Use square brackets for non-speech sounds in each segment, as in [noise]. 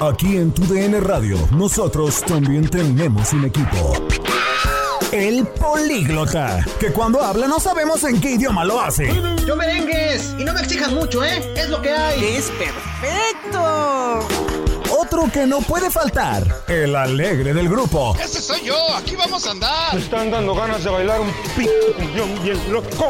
Aquí en Tu DN Radio, nosotros también tenemos un equipo. El políglota, que cuando habla no sabemos en qué idioma lo hace. Yo merengues, y no me exijas mucho, ¿eh? Es lo que hay. Es perfecto. Otro que no puede faltar, el alegre del grupo. Ese soy yo, aquí vamos a andar. Me están dando ganas de bailar un p bien loco.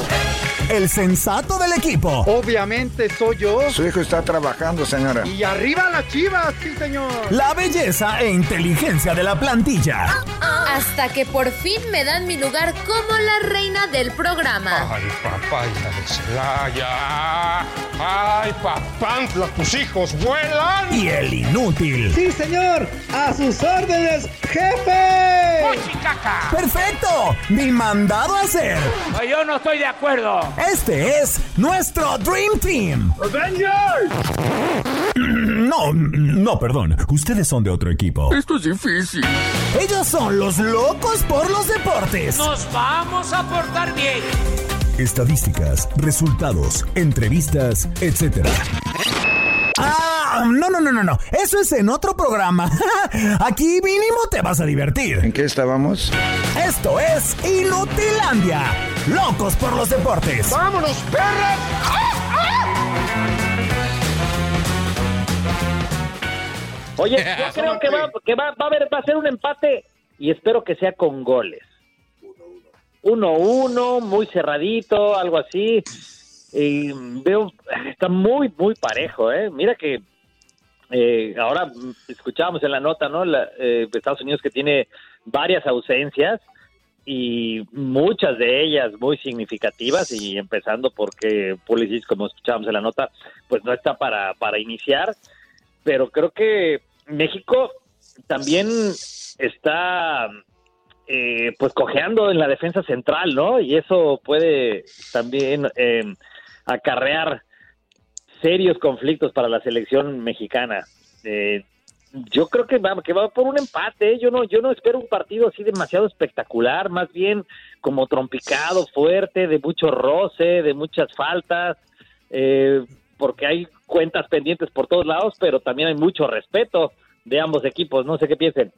El sensato del equipo. Obviamente soy yo. Su hijo está trabajando, señora. Y arriba las chivas, sí, señor. La belleza e inteligencia de la plantilla. Hasta que por fin me dan mi lugar como la reina del programa. Ay, papá, hija de Celaya. Ay, papá, tus hijos vuelan. Y el inútil. Sí, señor. A sus órdenes, jefe. ¡Caca! Perfecto. Mi mandado a hacer. Yo no estoy de acuerdo. Este es nuestro Dream Team. [clears throat] No, no, perdón. Ustedes son de otro equipo. Esto es difícil. Ellos son los locos por los deportes. Nos vamos a portar bien. Estadísticas, resultados, entrevistas, etc. Ah, no, no, no, no, no. Eso es en otro programa. [laughs] Aquí mínimo te vas a divertir. ¿En qué estábamos? Esto es Inutilandia. Locos por los deportes. ¡Vámonos, perras! Oye, [laughs] yo creo que, va, que va, va a haber, va a ser un empate y espero que sea con goles. 1-1, muy cerradito, algo así. Y veo, está muy, muy parejo, ¿eh? Mira que eh, ahora escuchábamos en la nota, ¿no? La, eh, Estados Unidos que tiene varias ausencias y muchas de ellas muy significativas y empezando porque Pulisic, como escuchábamos en la nota, pues no está para, para iniciar, pero creo que México también está eh, pues cojeando en la defensa central, ¿no? Y eso puede también eh, acarrear serios conflictos para la selección mexicana. Eh, yo creo que va, que va por un empate. ¿eh? Yo no, yo no espero un partido así demasiado espectacular, más bien como trompicado, fuerte, de mucho roce, de muchas faltas, eh, porque hay cuentas pendientes por todos lados, pero también hay mucho respeto de ambos equipos. No sé qué piensen.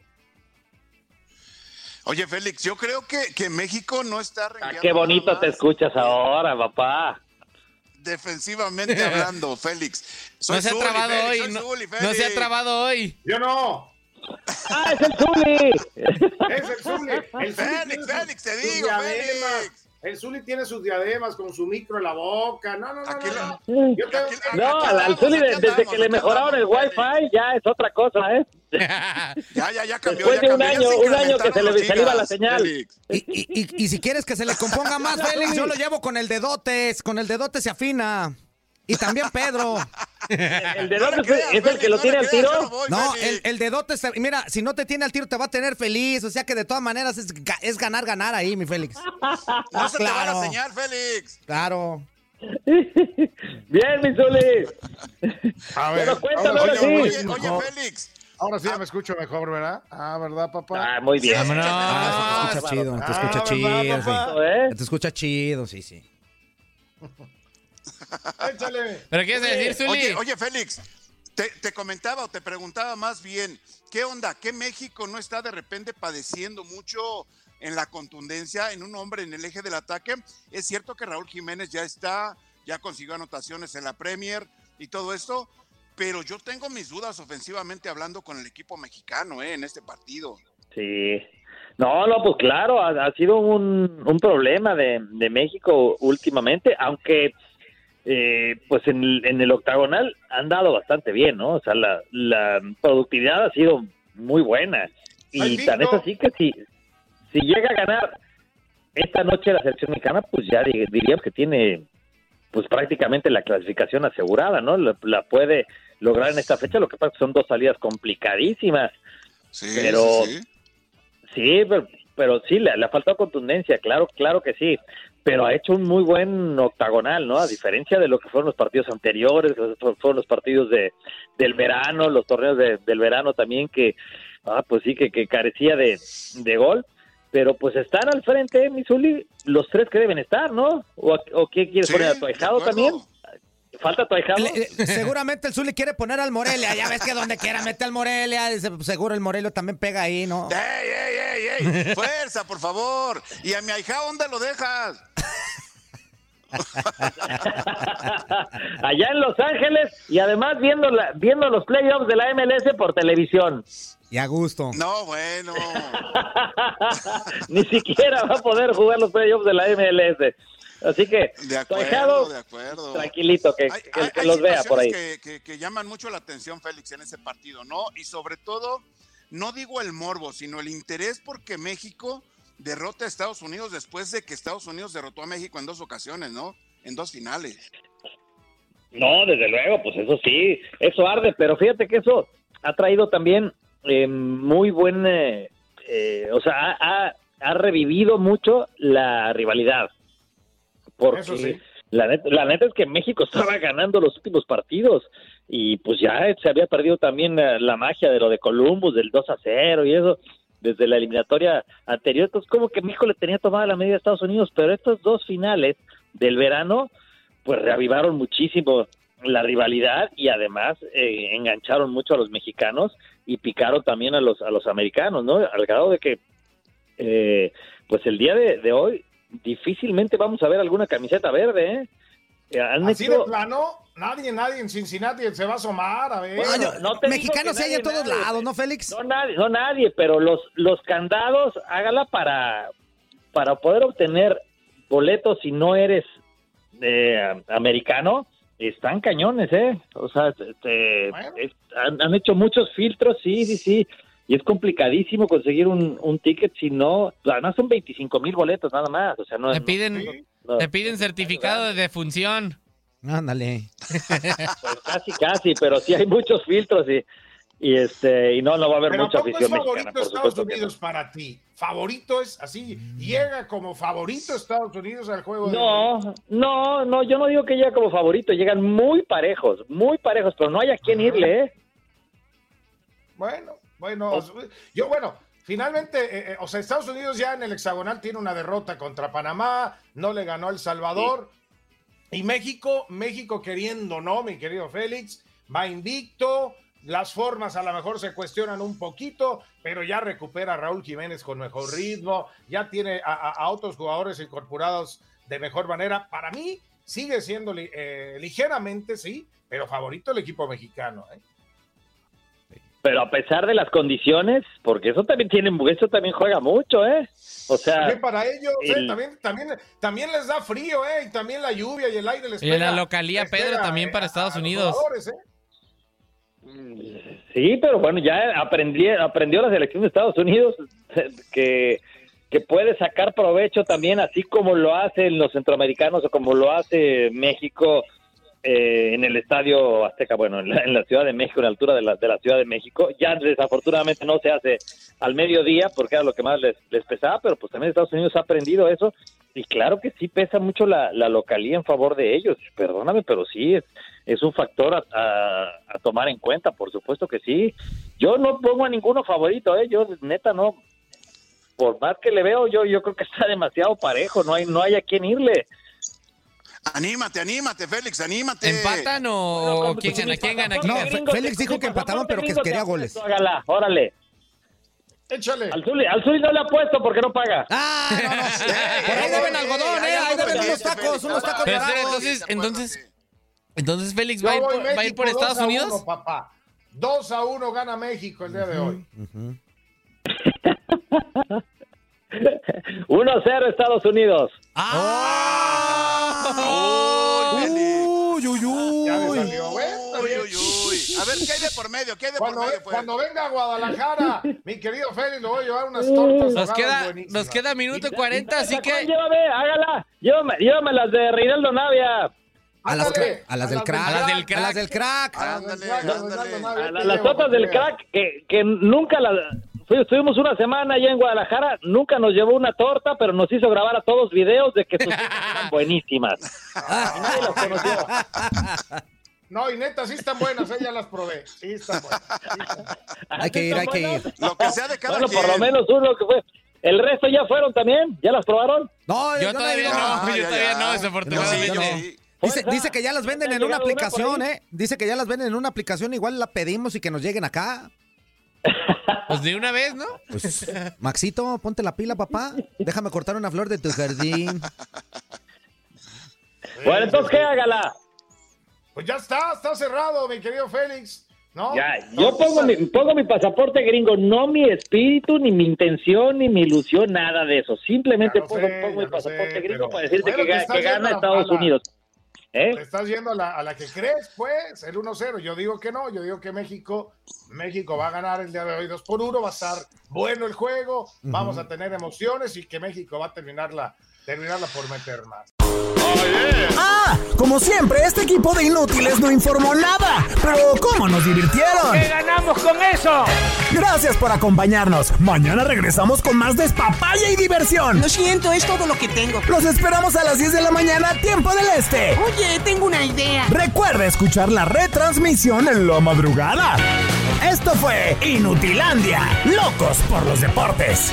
Oye, Félix, yo creo que, que México no está Ah, qué bonito te escuchas ahora, papá. Defensivamente [laughs] hablando, Félix. Soy No se ha Zuli, trabado Félix, hoy. No, Zuli, no se ha trabado hoy. Yo no. ¡Ah, es el Zuli! Es el Zuli. El [laughs] Félix, Félix, te digo. Félix. El Zuli tiene sus diademas con su micro en la boca. No, no, no. Aquí no. Yo tengo aquí- que- No, al Zuli, desde que le mejoraron el Wi-Fi, ya es otra cosa, ¿eh? [laughs] Ya, ya, ya cambió. Después ya de un cambió, año, un año que se le, incrementaron se le iba la señal. Y, y- y- y si quieres que se le componga más, [laughs] Félix, yo lo llevo con el dedote. Con el dedote se afina. Y también Pedro. [laughs] El de No dónde le creas, es el que lo no tiene al tiro. no voy, No, el, el dedote, se- mira, si no te tiene al tiro te va a tener feliz. O sea que de todas maneras es, ga- es ganar, ganar ahí, mi Félix. [laughs] No se te va claro. la señal, Félix. Claro. [laughs] Bien, mi Zuli. A Bueno, cuéntame ahora ahora sí, sí. Oye, oye, Félix. Ahora sí ya me escucho mejor, ¿verdad? Ah, ¿verdad, papá? Ah, muy bien. Vámonos. Ah, se te escucha chido, te escucha Ah, chido. ¿verdad, sí. ¿Eh? Te escucha chido, sí, sí. [laughs] Échale. ¿Pero qué quieres decir, Zuli? Oye, oye, Félix, te, te comentaba o te preguntaba más bien, ¿qué onda? ¿Qué México no está de repente padeciendo mucho en la contundencia en un hombre en el eje del ataque? Es cierto que Raúl Jiménez ya está, ya consiguió anotaciones en la Premier y todo esto, pero yo tengo mis dudas ofensivamente hablando con el equipo mexicano ¿eh? en este partido. Sí. No, no, pues claro, ha, ha sido un, un problema de, de México últimamente, aunque eh, pues en, el- en el octagonal han dado bastante bien, ¿no? O sea, la, la productividad ha sido muy buena. Y tan es así que si, si llega a ganar esta noche la selección mexicana, pues ya di- diríamos que tiene pues prácticamente la clasificación asegurada, ¿no? La, la puede lograr en esta fecha. Lo que pasa es que son dos salidas complicadísimas. Sí, pero sí, sí. sí, pero, pero sí, le, le ha faltado contundencia, claro, claro que sí. Pero ha hecho un muy buen octagonal, ¿no? A diferencia de lo que fueron los partidos anteriores, que fueron los partidos de del verano, los torneos de- del verano también, que, ah, pues sí, que, que carecía de, de gol. Pero pues están al frente, Misuli, los tres que deben estar, ¿no? ¿O, o qué quieres Sí, poner a acuerdo. también? ¿Falta? Le- le- seguramente el Zuli quiere poner al Morelia. Ya ves que donde quiera mete al Morelia. dice, Seguro el Morelia también pega ahí, ¿no? ¡Ey, ey, ey, ey! ¡Fuerza, por favor! ¿Y a mi ahijado dónde lo dejas? [laughs] Allá en Los Ángeles y además viendo, la, viendo los playoffs de la MLS por televisión. Y a gusto. No, bueno. [laughs] Ni siquiera va a poder jugar los playoffs de la MLS. Así que, De acuerdo, de acuerdo. tranquilito, que, Hay, que- hay- que hay los vea por ahí. Que, que- que llaman mucho la atención, Félix, en ese partido, ¿no? Y sobre todo, no digo el morbo, sino el interés porque México derrota a Estados Unidos después de que Estados Unidos derrotó a México en dos ocasiones, ¿no? En dos finales. No, desde luego, pues eso sí, eso arde, pero fíjate que eso ha traído también eh, muy buen, eh, eh, o sea, ha, ha- ha revivido mucho la rivalidad. Porque sí. la, neta, la neta es que México estaba ganando los últimos partidos y pues ya se había perdido también eh, la magia de lo de Columbus, del 2 a 0 y eso desde la eliminatoria anterior. Entonces, como que México le tenía tomada la medida a Estados Unidos, pero estos dos finales del verano, pues reavivaron muchísimo la rivalidad y además eh, engancharon mucho a los mexicanos y picaron también a los a los americanos, ¿no? Al grado de que, eh, pues el día de, de hoy difícilmente vamos a ver alguna camiseta verde, ¿eh? Eh, Han Así hecho- de plano, nadie, nadie en Cincinnati se va a asomar, a ver. Bueno, no te Mexicanos hay en todos nadie, lados, ¿no, Félix? No nadie, no nadie, pero los, los candados, hágala para, para poder obtener boletos si no eres eh, americano, están cañones, ¿eh? O sea, este, es- han, han hecho muchos filtros, sí, sí, sí. Y es complicadísimo conseguir un, un ticket si no, además son 25 mil boletos nada más, o sea, no Te no- piden, no- te piden certificado de defunción. Ándale. pues casi, casi, pero sí hay muchos filtros y, y este, y no, no va a haber Pero ¿a mucha poco es afición favorito mexicana, Estados supuesto que no. Unidos para ti? ¿Favorito es así? ¿Llega como favorito Estados Unidos al juego? de- No, no, no, yo no digo que llega como favorito, llegan muy parejos, muy parejos, pero no hay a quién irle, ¿eh? Bueno, bueno, yo bueno, finalmente, eh, eh, o sea, Estados Unidos ya en el hexagonal tiene una derrota contra Panamá, no le ganó El Salvador. Y México, México queriendo, ¿no, mi querido Félix? Va invicto, las formas a lo mejor se cuestionan un poquito, pero ya recupera a Raúl Jiménez con mejor ritmo, ya tiene a, a- otros jugadores incorporados de mejor manera. Para mí sigue siendo eh, ligeramente, sí, pero favorito el equipo mexicano. ¿eh? Pero a pesar de las condiciones, porque eso también tiene, eso también juega mucho, ¿eh? O sea, También para ellos, ¿eh? también, también, también les da frío, ¿eh? Y también la lluvia y el aire les Y pega. la localía les Pedro pega, también eh, para Estados Unidos. ¿eh? sí, pero bueno, ya aprendí, aprendió la selección de Estados Unidos [laughs] que, que puede sacar provecho también, así como lo hacen los centroamericanos o como lo hace México eh, en el Estadio Azteca, bueno, en la, en la Ciudad de México, en la altura de la, de la Ciudad de México. Ya desafortunadamente no se hace al mediodía porque era lo que más les, les pesaba, pero pues también Estados Unidos ha aprendido eso y claro que sí pesa mucho la, la localía en favor de ellos. Perdóname, pero sí es, un factor a tomar en cuenta, por supuesto que sí. Yo no pongo a ninguno favorito, ¿eh? Yo neta no. Por más que le veo, yo yo creo que está demasiado parejo, no hay no hay a quién irle. Anímate, anímate, Félix, anímate. ¿Empatan o, o quién gana? ¿Quién gana? ¿Quién No, gana? Félix dijo que empataban, pero que quería goles. Hágala, órale. Échale. Al Zuli, al Zuli no le ha puesto porque no paga. Ah, no, no. [laughs] Por ahí deben algodón, ¿eh? Ahí deben unos tacos, unos tacos Pero dorados. entonces, entonces, entonces Félix va a ir por, va a ir México por 2 Estados a Unidos. 1, papá. 2 a 1 gana México el día de hoy. 1-0 Estados Unidos. Uy, uy, uy. Ya me salió, güey. Uy, uy, uy. A ver, ¿qué hay de por medio? ¿Qué hay de por Cuando, medio? pues? cuando venga a Guadalajara, [laughs] mi querido Félix, le voy a llevar unas tortas. Nos queda, nos queda minuto 40, así que Llévame, hágala. Llévame, llévame las de Reinaldo Navia. A las, a las del crack. A las del crack. A las del crack. Ándale, Ándale, ándale. ándale. A la- las otras del crack que, que nunca las... fui- Estuvimos una semana allá en Guadalajara, nunca nos llevó una torta, pero nos hizo grabar a todos videos de que sus hijas eran buenísimas. Y nadie las conoció. [laughs] No, y neta, sí están buenas, eh, ya las probé. Sí están buenas. sí están- Hay que ir, hay que ir. Lo que sea de cada Bueno, por quien. lo menos uno que fue. ¿El resto ya fueron también? ¿Ya las probaron? No, Yo todavía no, yo ya, todavía ya. no, desafortunadamente. no. sí. Dice, dice que ya las venden en ¿Ya una por aplicación? ¿eh? Dice que ya las venden en una aplicación, igual la pedimos y que nos lleguen acá. Pues de una vez, ¿no? Pues, Maxito, ponte la pila, papá. Déjame cortar una flor de tu jardín. Bueno, entonces, ¿qué hágala? Pues ya está, está cerrado, mi querido Félix. ¿No? Ya, yo pongo mi, pongo mi pasaporte gringo, no mi espíritu, ni mi intención, ni mi ilusión, nada de eso. Simplemente pongo, sé, pongo ya mi sé, pasaporte gringo para decirte bueno, que, gana Estados Unidos. ¿Eh? Le estás yendo a la, a la que crees, pues, el 1-0. Yo digo que no, yo digo que México, México va a ganar el día de hoy 2 por 1, va a estar bueno el juego, vamos a tener emociones y que México va a terminarla, terminarla por meter más. Ah, como siempre, este equipo de inútiles no informó nada. Pero ¿cómo nos divirtieron? ¿Qué ganamos con eso? Gracias por acompañarnos. Mañana regresamos con más despapaya y diversión. Lo siento, es todo lo que tengo. Los esperamos a las 10 de la mañana, tiempo del este. Oye, tengo una idea. Recuerda escuchar la retransmisión en la madrugada. Esto fue Inutilandia, locos por los deportes.